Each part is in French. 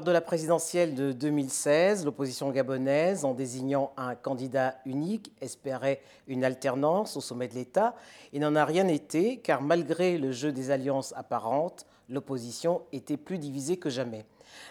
Lors de la présidentielle de 2016, l'opposition gabonaise, en désignant un candidat unique, espérait une alternance au sommet de l'État. Il n'en a rien été, car malgré le jeu des alliances apparentes, l'opposition était plus divisée que jamais.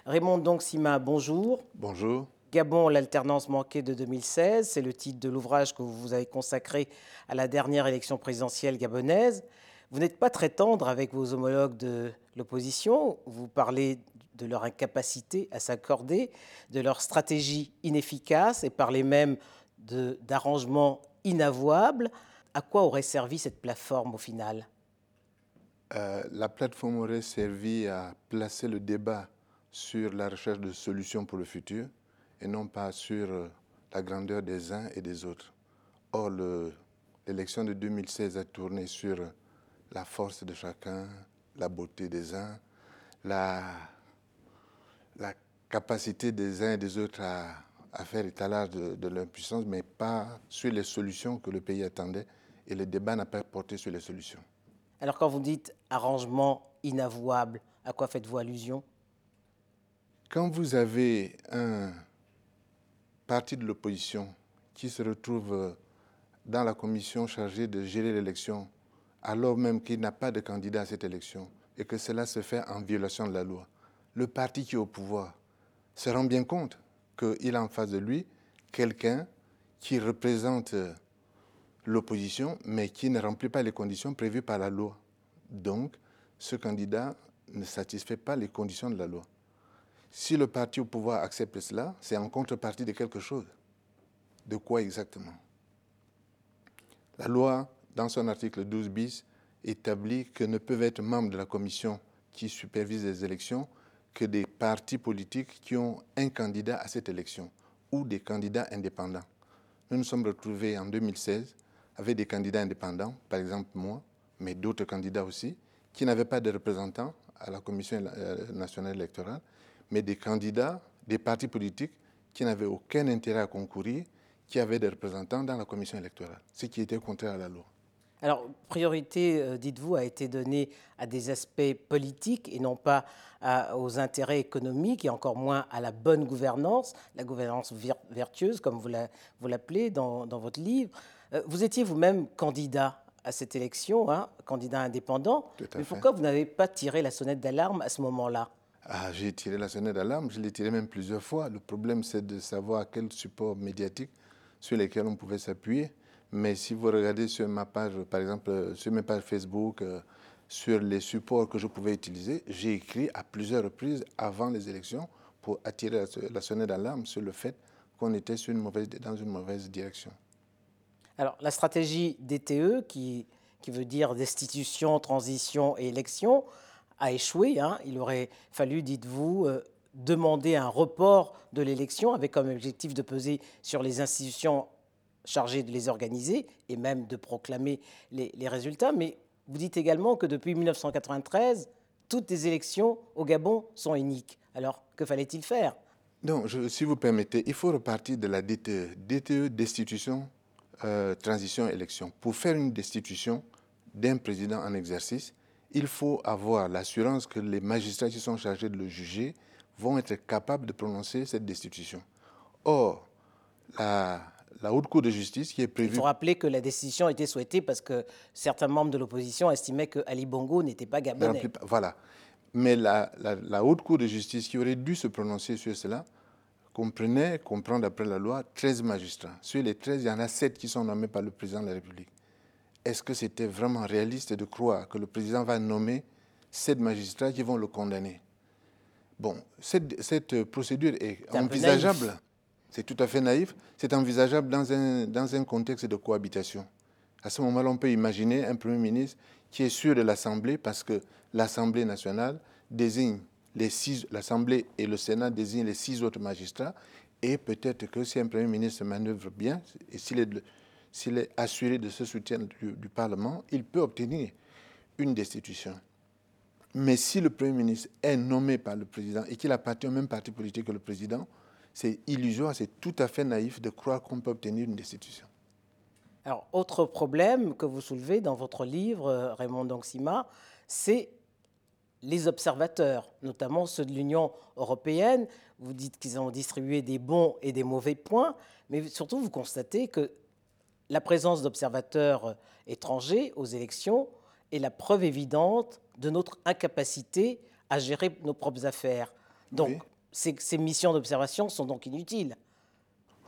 Raymond Dongsima, bonjour. Bonjour. Gabon, l'alternance manquée de 2016, c'est le titre de l'ouvrage que vous avez consacré à la dernière élection présidentielle gabonaise. Vous n'êtes pas très tendre avec vos homologues de l'opposition. Vous parlez de leur incapacité à s'accorder, de leur stratégie inefficace et parlez même d'arrangements inavouables. À quoi aurait servi cette plateforme au final? Euh, La plateforme aurait servi à placer le débat sur la recherche de solutions pour le futur et non pas sur euh, la grandeur des uns et des autres. Or, l'élection de 2016 a tourné sur la force de chacun, la beauté des uns, la la capacité des uns et des autres à, faire étalage de, de leur puissance, mais pas sur les solutions que le pays attendait. Et le débat n'a pas porté sur les solutions. Alors quand vous dites arrangement inavouable, à quoi faites-vous allusion? Quand vous avez un parti de l'opposition qui se retrouve dans la commission chargée de gérer l'élection, alors même qu'il n'a pas de candidat à cette élection, et que cela se fait en violation de la loi, le parti qui est au pouvoir se rend bien compte qu'il a en face de lui quelqu'un qui représente l'opposition, mais qui ne remplit pas les conditions prévues par la loi. Donc, ce candidat ne satisfait pas les conditions de la loi. Si le parti au pouvoir accepte cela, c'est en contrepartie de quelque chose. De quoi exactement? La loi, dans son article 12 bis, établit que ne peuvent être membres de la commission qui supervise les élections que des partis politiques qui ont un candidat à cette élection ou des candidats indépendants. Nous nous sommes retrouvés en 2016 avec des candidats indépendants, par exemple moi, mais d'autres candidats aussi, qui n'avaient pas de représentants à la Commission euh, nationale électorale, mais des candidats des partis politiques qui n'avaient aucun intérêt à concourir, qui avaient des représentants dans la Commission électorale, ce qui était contraire à la loi. Alors, priorité, euh, dites-vous, a été donnée à des aspects politiques et non pas aux intérêts économiques et encore moins à la bonne gouvernance, la gouvernance vertueuse, comme vous l'appelez dans, votre livre. Euh, vous étiez vous-même candidat à cette élection, hein, candidat indépendant. mais pourquoi vous n'avez pas tiré la sonnette d'alarme à ce moment-là? Ah, J'ai tiré la sonnette d'alarme, je l'ai tiré même plusieurs fois. Le problème, c'est de savoir quel support médiatique sur lesquels on pouvait s'appuyer. Mais si vous regardez sur ma page, par exemple, sur mes pages Facebook, euh, sur les supports que je pouvais utiliser, j'ai écrit à plusieurs reprises avant les élections pour attirer la sonnette d'alarme sur le fait qu'on était dans une mauvaise direction. Alors, la stratégie DTE, qui, qui veut dire destitution, transition et élection, a échoué. Hein. Il aurait fallu, dites-vous, euh, demander un report de l'élection avec comme objectif de peser sur les institutions chargé de les organiser et même de proclamer les, résultats. Mais vous dites également que depuis 1993, toutes les élections au Gabon sont uniques. Alors, que fallait-il faire? Non, si vous permettez, il faut repartir de la DTE. DTE, destitution, euh, transition, élection. Pour faire une destitution d'un président en exercice, il faut avoir l'assurance que les magistrats qui sont chargés de le juger vont être capables de prononcer cette destitution. Or, la, la Haute Cour de justice qui est prévue. Il faut rappeler que la décision a été souhaitée parce que certains membres de l'opposition estimaient que Ali Bongo n'était pas gabonais. Voilà. Mais la, Haute Cour de justice qui aurait dû se prononcer sur cela comprenait, comprend d'après la loi, 13 magistrats. Sur les 13, il y en a 7 qui sont nommés par le président de la République. Est-ce que c'était vraiment réaliste de croire que le président va nommer 7 magistrats qui vont le condamner? Bon, cette, cette procédure est, envisageable. C'est tout à fait naïf. C'est envisageable dans un, dans un contexte de cohabitation. À ce moment-là, on peut imaginer un Premier ministre qui est sûr de l'Assemblée parce que l'Assemblée nationale désigne les six, l'Assemblée et le Sénat désignent les six autres magistrats. Et peut-être que si un Premier ministre manœuvre bien, et s'il est, assuré de ce soutien du Parlement, il peut obtenir une destitution. Mais si le Premier ministre est nommé par le président et qu'il appartient au même parti politique que le président, c'est illusoire, c'est tout à fait naïf de croire qu'on peut obtenir une destitution. Alors, autre problème que vous soulevez dans votre livre, euh, Raymond Dongsima, c'est les observateurs, notamment ceux de l'Union européenne. Vous dites qu'ils ont distribué des bons et des mauvais points, mais surtout vous constatez que la présence d'observateurs étrangers aux élections est la preuve évidente de notre incapacité à gérer nos propres affaires. Donc, ces, missions d'observation sont donc inutiles.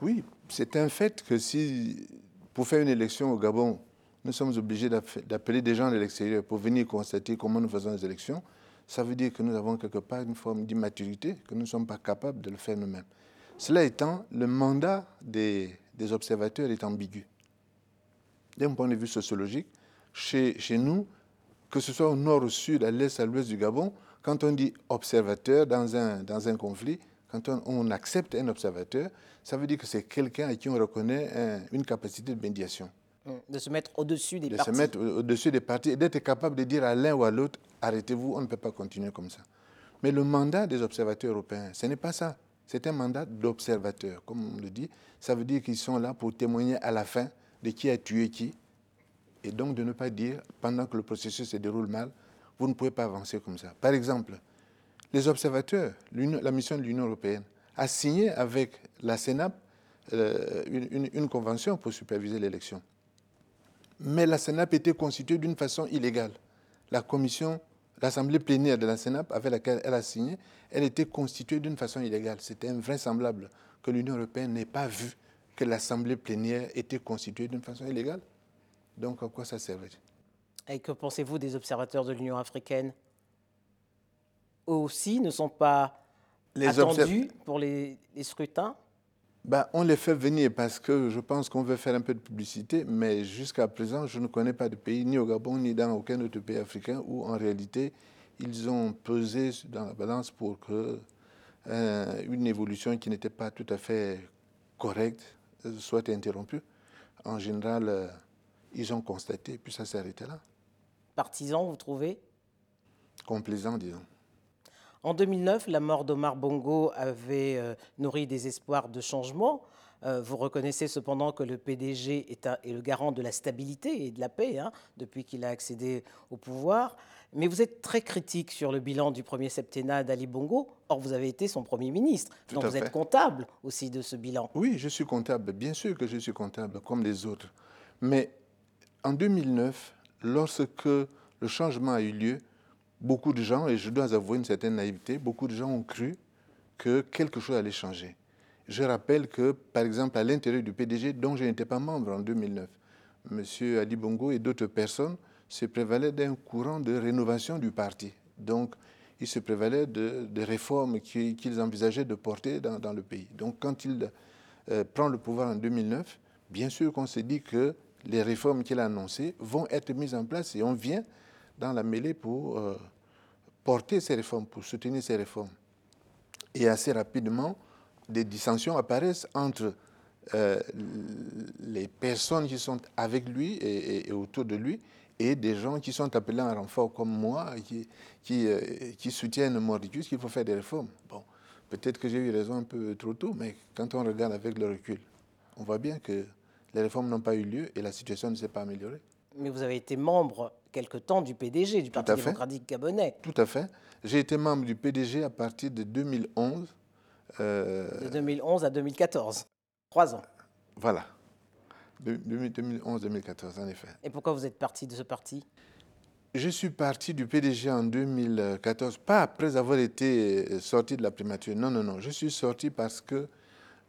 Oui, c'est un fait que si, pour faire une élection au Gabon, nous sommes obligés d'appeler des gens de l'extérieur pour venir constater comment nous faisons les élections, ça veut dire que nous avons quelque part une forme d'immaturité, que nous ne sommes pas capables de le faire nous-mêmes. Cela étant, le mandat des, observateurs est ambigu. D'un point de vue sociologique, chez nous, que ce soit au nord, au sud, à l'est, à l'ouest du Gabon, quand on dit observateur dans un, dans un conflit, quand on, on accepte un observateur, ça veut dire que c'est quelqu'un à qui on reconnaît un, une capacité de médiation. De se mettre au-dessus des de partis. se mettre au-dessus des partis et d'être capable de dire à l'un ou à l'autre arrêtez-vous, on ne peut pas continuer comme ça. Mais le mandat des observateurs européens, ce n'est pas ça. C'est un mandat d'observateur, comme on le dit. Ça veut dire qu'ils sont là pour témoigner à la fin de qui a tué qui. Et donc de ne pas dire, pendant que le processus se déroule mal, vous ne pouvez pas avancer comme ça. Par exemple, les observateurs, la mission de l'Union européenne, a signé avec la CENAP euh, une, une, convention pour superviser l'élection. Mais la CENAP était constituée d'une façon illégale. La commission, l'assemblée plénière de la CENAP avec laquelle elle a signé, elle était constituée d'une façon illégale. C'était invraisemblable que l'Union européenne n'ait pas vu que l'assemblée plénière était constituée d'une façon illégale. Donc à quoi ça servait? Et que pensez-vous des observateurs de l'Union africaine? Eux aussi ne sont pas les attendus pour les, les scrutins? Ben, on les fait venir parce que je pense qu'on veut faire un peu de publicité, mais jusqu'à présent, je ne connais pas de pays, ni au Gabon, ni dans aucun autre pays africain, où en réalité, ils ont pesé dans la balance pour que euh, une évolution qui n'était pas tout à fait correcte soit interrompue. En général, euh, ils ont constaté, puis ça s'est arrêté là. Partisan, vous trouvez? Complaisant, disons. En 2009, la mort d'Omar Bongo avait euh, nourri des espoirs de changement. Euh, vous reconnaissez cependant que le PDG est, un, est, le garant de la stabilité et de la paix hein, depuis qu'il a accédé au pouvoir. Mais vous êtes très critique sur le bilan du premier septennat d'Ali Bongo. Or, vous avez été son Premier ministre. Tout Donc, vous fait. êtes comptable aussi de ce bilan. Oui, je suis comptable. Bien sûr que je suis comptable, comme les autres. Mais en 2009, lorsque le changement a eu lieu, beaucoup de gens, et je dois avouer une certaine naïveté, beaucoup de gens ont cru que quelque chose allait changer. Je rappelle que, par exemple, à l'intérieur du PDG, dont je n'étais pas membre en 2009, M. Ali Bongo et d'autres personnes se prévalaient d'un courant de rénovation du parti. Donc, ils se prévalaient de, de réformes qu'ils qu envisageaient de porter dans, dans, le pays. Donc, quand il euh, prend le pouvoir en 2009, bien sûr qu'on s'est dit que les réformes qu'il a annoncées vont être mises en place et on vient dans la mêlée pour euh, porter ces réformes, pour soutenir ces réformes. Et assez rapidement, des dissensions apparaissent entre euh, les personnes qui sont avec lui et, autour de lui et des gens qui sont appelés en renfort comme moi, qui, qui, euh, qui soutiennent Mordicus qu'il faut faire des réformes. Bon, peut-être que j'ai eu raison un peu trop tôt, mais quand on regarde avec le recul, on voit bien que les réformes n'ont pas eu lieu et la situation ne s'est pas améliorée. Mais vous avez été membre quelque temps du PDG, du Parti démocratique gabonais. Tout à fait. J'ai été membre du PDG à partir de 2011. Euh... De 2011 à 2014. Trois ans. Voilà. 2011-2014, en effet. Et pourquoi vous êtes parti de ce parti? Je suis parti du PDG en 2014, pas après avoir été sorti de la primature. Non, non, non. Je suis sorti parce que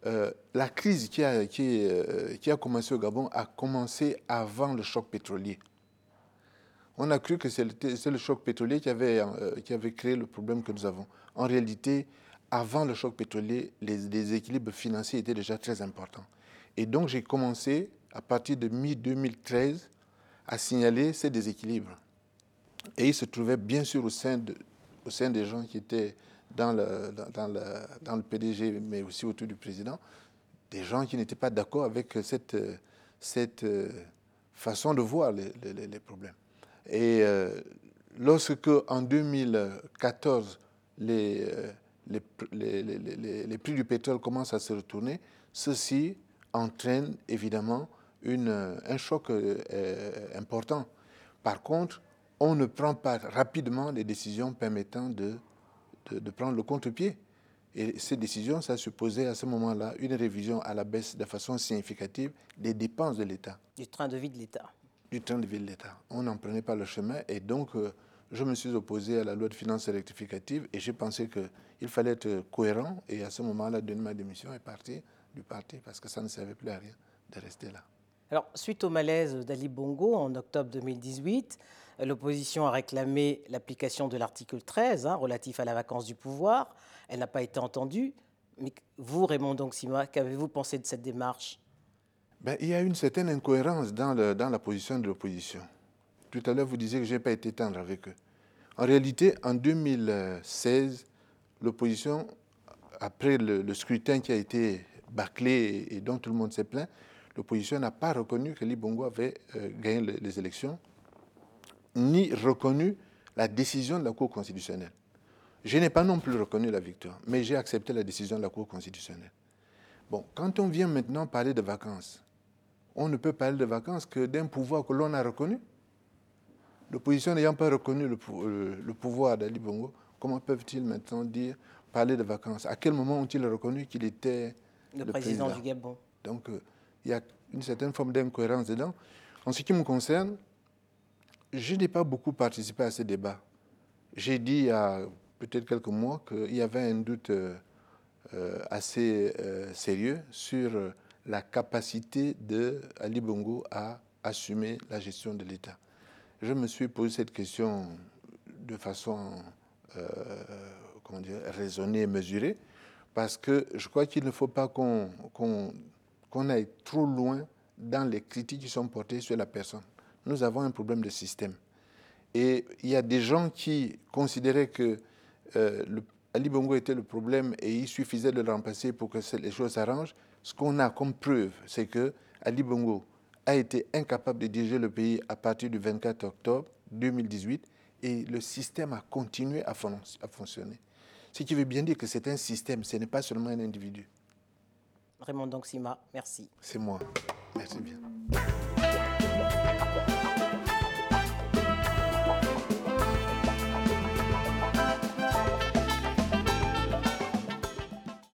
euh, la crise qui a, qui, euh, qui a commencé au Gabon a commencé avant le choc pétrolier. On a cru que c'est le, choc pétrolier qui avait, euh, qui avait créé le problème que nous avons. En réalité, avant le choc pétrolier, les, les équilibres financiers étaient déjà très importants. Et donc, j'ai commencé, à partir de mi-2013, à signaler ces déséquilibres. Et ils se trouvaient bien sûr au sein des gens qui étaient dans le, dans, le, dans le PDG, mais aussi autour du président, des gens qui n'étaient pas d'accord avec cette, cette façon de voir les, les, problèmes. Et euh, lorsque, en 2014, les, les, les, prix du pétrole commencent à se retourner, ceci entraîne évidemment une, un choc euh, important. Par contre, on ne prend pas rapidement les décisions permettant de, de, prendre le contre-pied. Et ces décisions, ça supposait à ce moment-là une révision à la baisse de façon significative des dépenses de l'État. Du train de vie de l'État. Du train de vie de l'État. On n'en prenait pas le chemin et donc euh, je me suis opposé à la loi de finances rectificative et j'ai pensé qu'il fallait être cohérent et à ce moment-là, donner ma démission est parti du parti parce que ça ne servait plus à rien de rester là. Alors, suite au malaise d'Ali Bongo en octobre 2018, l'opposition a réclamé l'application de l'article 13 hein, relatif à la vacance du pouvoir. Elle n'a pas été entendue. Mais vous, Raymond Dongsima, qu'avez-vous pensé de cette démarche? Ben, Il y a une certaine incohérence dans, la position de l'opposition. Tout à l'heure, vous disiez que je n'ai pas été tendre avec eux. En réalité, en 2016, l'opposition, après le, scrutin qui a été bâclé et, dont tout le monde s'est plaint, l'opposition n'a pas reconnu que Libongo avait euh, gagné les élections, ni reconnu la décision de la Cour constitutionnelle. Je n'ai pas non plus reconnu la victoire, mais j'ai accepté la décision de la Cour constitutionnelle. Bon, quand on vient maintenant parler de vacances, on ne peut parler de vacances que d'un pouvoir que l'on a reconnu. L'opposition n'ayant pas reconnu le, euh, pouvoir d'Ali Bongo, comment peuvent-ils maintenant dire, parler de vacances? À quel moment ont-ils reconnu qu'il était le, président, du Gabon Donc, euh, il y a une certaine forme d'incohérence dedans. En ce qui me concerne, je n'ai pas beaucoup participé à ce débat. J'ai dit il y a peut-être quelques mois qu'il y avait un doute euh, euh, assez euh, sérieux sur la capacité de Ali Bongo à assumer la gestion de l'État. Je me suis posé cette question de façon comment dire, raisonnée et mesurée, parce que je crois qu'il ne faut pas qu'on qu'on aille trop loin dans les critiques qui sont portées sur la personne nous avons un problème de système. Et il y a des gens qui considéraient que euh, Ali Bongo était le problème et il suffisait de le remplacer pour que les choses s'arrangent. Ce qu'on a comme preuve, c'est que Ali Bongo a été incapable de diriger le pays à partir du 24 octobre 2018 et le système a continué à, à fonctionner. Ce qui veut bien dire que c'est un système, ce n'est pas seulement un individu. Raymond Donksima, merci. C'est moi. Merci bien.